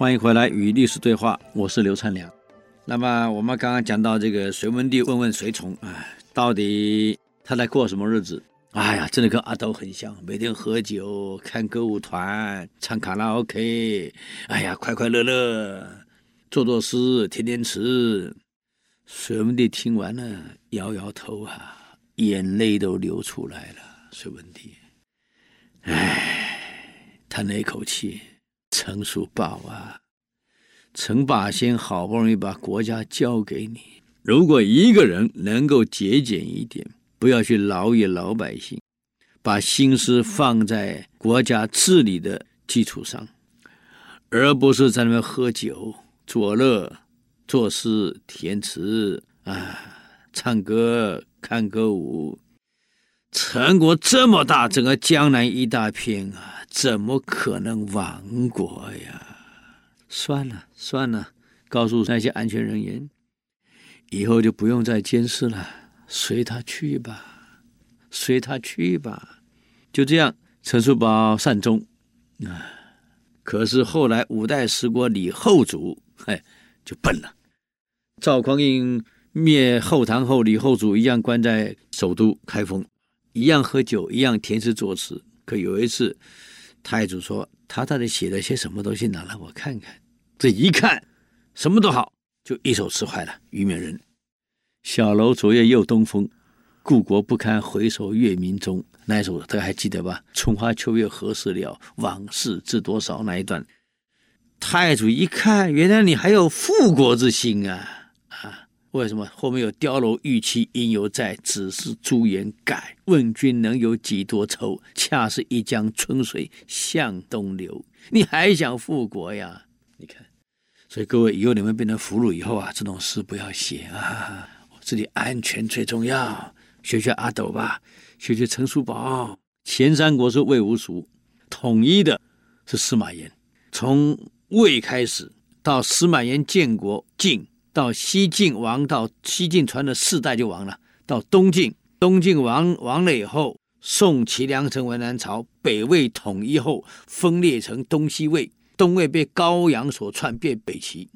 欢迎回来与历史对话，我是刘灿良。那么我们刚刚讲到这个隋文帝问问随从，哎，到底他在过什么日子？哎呀，真的跟阿斗很像，每天喝酒、看歌舞团、唱卡拉 OK，哎呀，快快乐乐，做做诗，填填词。隋文帝听完了，摇摇头啊，眼泪都流出来了。隋文帝，哎，叹了一口气。陈叔宝啊，陈霸先好不容易把国家交给你，如果一个人能够节俭一点，不要去劳役老百姓，把心思放在国家治理的基础上，而不是在那边喝酒作乐、作诗填词啊、唱歌、看歌舞，陈国这么大，整个江南一大片啊。怎么可能亡国呀？算了算了，告诉那些安全人员，以后就不用再监视了，随他去吧，随他去吧。就这样，陈叔宝善终。啊，可是后来五代十国李后主，嘿，就笨了。赵匡胤灭后唐后，李后主一样关在首都开封，一样喝酒，一样填诗作词。可有一次。太祖说：“他到底写了些什么东西？拿来我看看。”这一看，什么都好，就一首词坏了。虞美人：“小楼昨夜又东风，故国不堪回首月明中。”那一首大家还记得吧？“春花秋月何时了？往事知多少？”那一段，太祖一看，原来你还有复国之心啊！为什么后面有“碉楼玉砌应犹在，只是朱颜改？问君能有几多愁？恰似一江春水向东流。”你还想复国呀？你看，所以各位以后你们变成俘虏以后啊，这种诗不要写啊！这里安全最重要，学学阿斗吧，学学陈叔宝。前三国是魏、吴、蜀，统一的是司马炎。从魏开始到司马炎建国晋。到西晋亡，到西晋传了四代就亡了。到东晋，东晋亡亡了以后，宋齐梁陈为南朝，北魏统一后分裂成东西魏，东魏被高阳所篡，变北齐；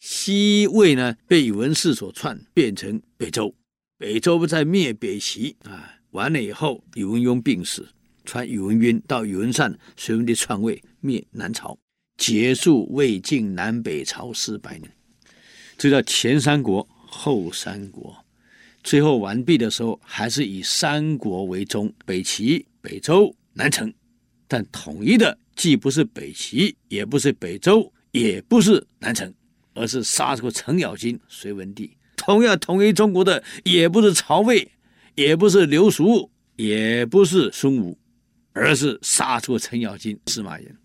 西魏呢被宇文氏所篡，变成北周。北周不再灭北齐啊，完了以后，宇文邕病死，传宇文赟到宇文善，隋文帝篡位，灭南朝，结束魏晋南北朝四百年。这叫前三国后三国，最后完毕的时候还是以三国为终，北齐、北周、南陈，但统一的既不是北齐，也不是北周，也不是南陈，而是杀出程咬金，隋文帝。同样统一中国的也不是曹魏，也不是刘叔，也不是孙武，而是杀出程咬金，司马炎。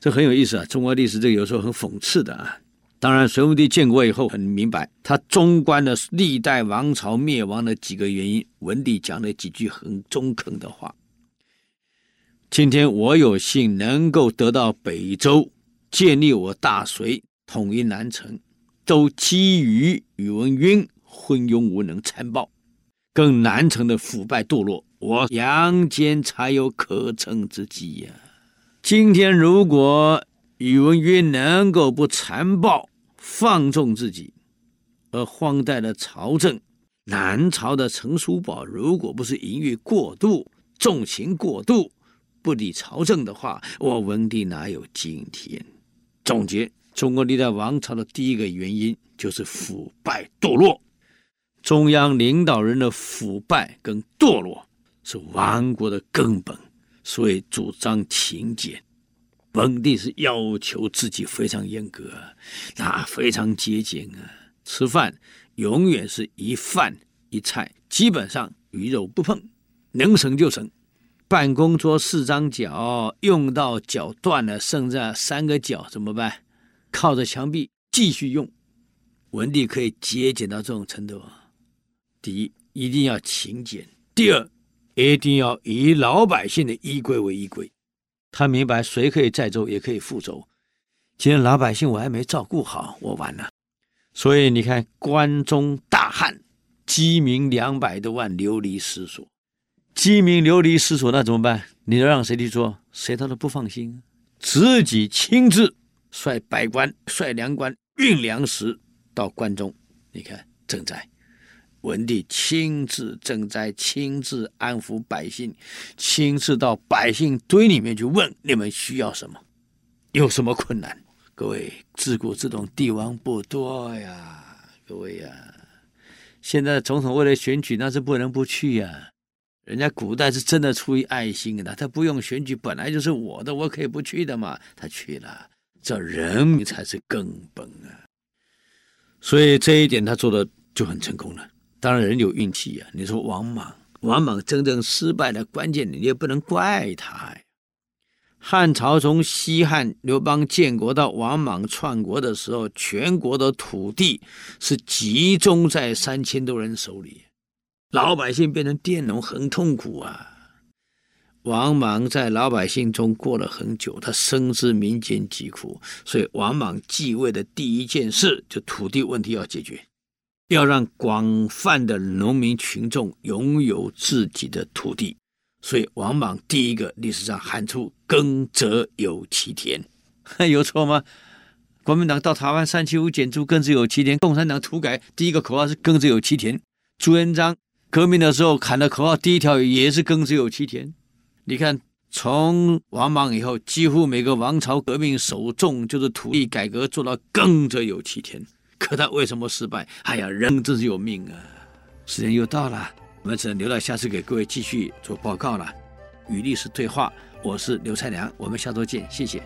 这很有意思啊！中国历史这个有时候很讽刺的啊。当然，隋文帝建国以后很明白，他纵观了历代王朝灭亡的几个原因。文帝讲了几句很中肯的话：今天我有幸能够得到北周，建立我大隋，统一南陈，都基于宇文赟昏庸无能、残暴，跟南陈的腐败堕落，我杨坚才有可乘之机呀、今天如果宇文赟能够不残暴、放纵自己，而荒怠了朝政，南朝的陈叔宝如果不是淫欲过度、纵情过度、不理朝政的话，我文帝哪有今天？总结中国历代王朝的第一个原因就是腐败堕落，中央领导人的腐败跟堕落是亡国的根本，所以主张勤俭。文帝是要求自己非常严格，那非常节俭啊！吃饭永远是一饭一菜，基本上鱼肉不碰，能省就省。办公桌四张脚，用到脚断了，剩下三个脚怎么办？靠着墙壁继续用。文帝可以节俭到这种程度啊！第一，一定要勤俭；第二，一定要以老百姓的依归为依归。他明白，谁可以载舟，也可以覆舟。今天老百姓我还没照顾好，我完了。所以你看，关中大旱，饥民两百多万流离失所。饥民流离失所，那怎么办？你要让谁去做？谁他都不放心，自己亲自率百官、率粮官运粮食到关中，你看赈灾，文帝亲自赈灾，亲自安抚百姓，亲自到百姓堆里面去问你们需要什么，有什么困难？各位，自古这种帝王不多呀，各位呀，现在总统为了选举，那是不能不去呀。人家古代是真的出于爱心的，他不用选举，本来就是我的，我可以不去的嘛。他去了，这人民才是根本啊。所以这一点他做的就很成功了。当然人有运气啊。你说王莽，王莽真正失败的关键，你也不能怪他呀。汉朝从西汉刘邦建国到王莽篡国的时候，全国的土地是集中在三千多人手里。老百姓变成佃农，很痛苦啊！王莽在老百姓中过了很久，他深知民间疾苦，所以王莽继位的第一件事就土地问题要解决，要让广泛的农民群众拥有自己的土地。所以王莽第一个历史上喊出“耕者有其田”，有错吗？国民党到台湾三七五减租，耕者有其田；共产党土改第一个口号是“耕者有其田”。朱元璋。革命的时候喊的口号，第一条也是“耕者有其田”。你看，从王莽以后，几乎每个王朝革命首重就是土地改革，做到“耕者有其田”。可他为什么失败？哎呀，人真是有命啊！时间又到了，我们只能留到下次给各位继续做报告了。与历史对话，我是刘才良，我们下周见，谢谢。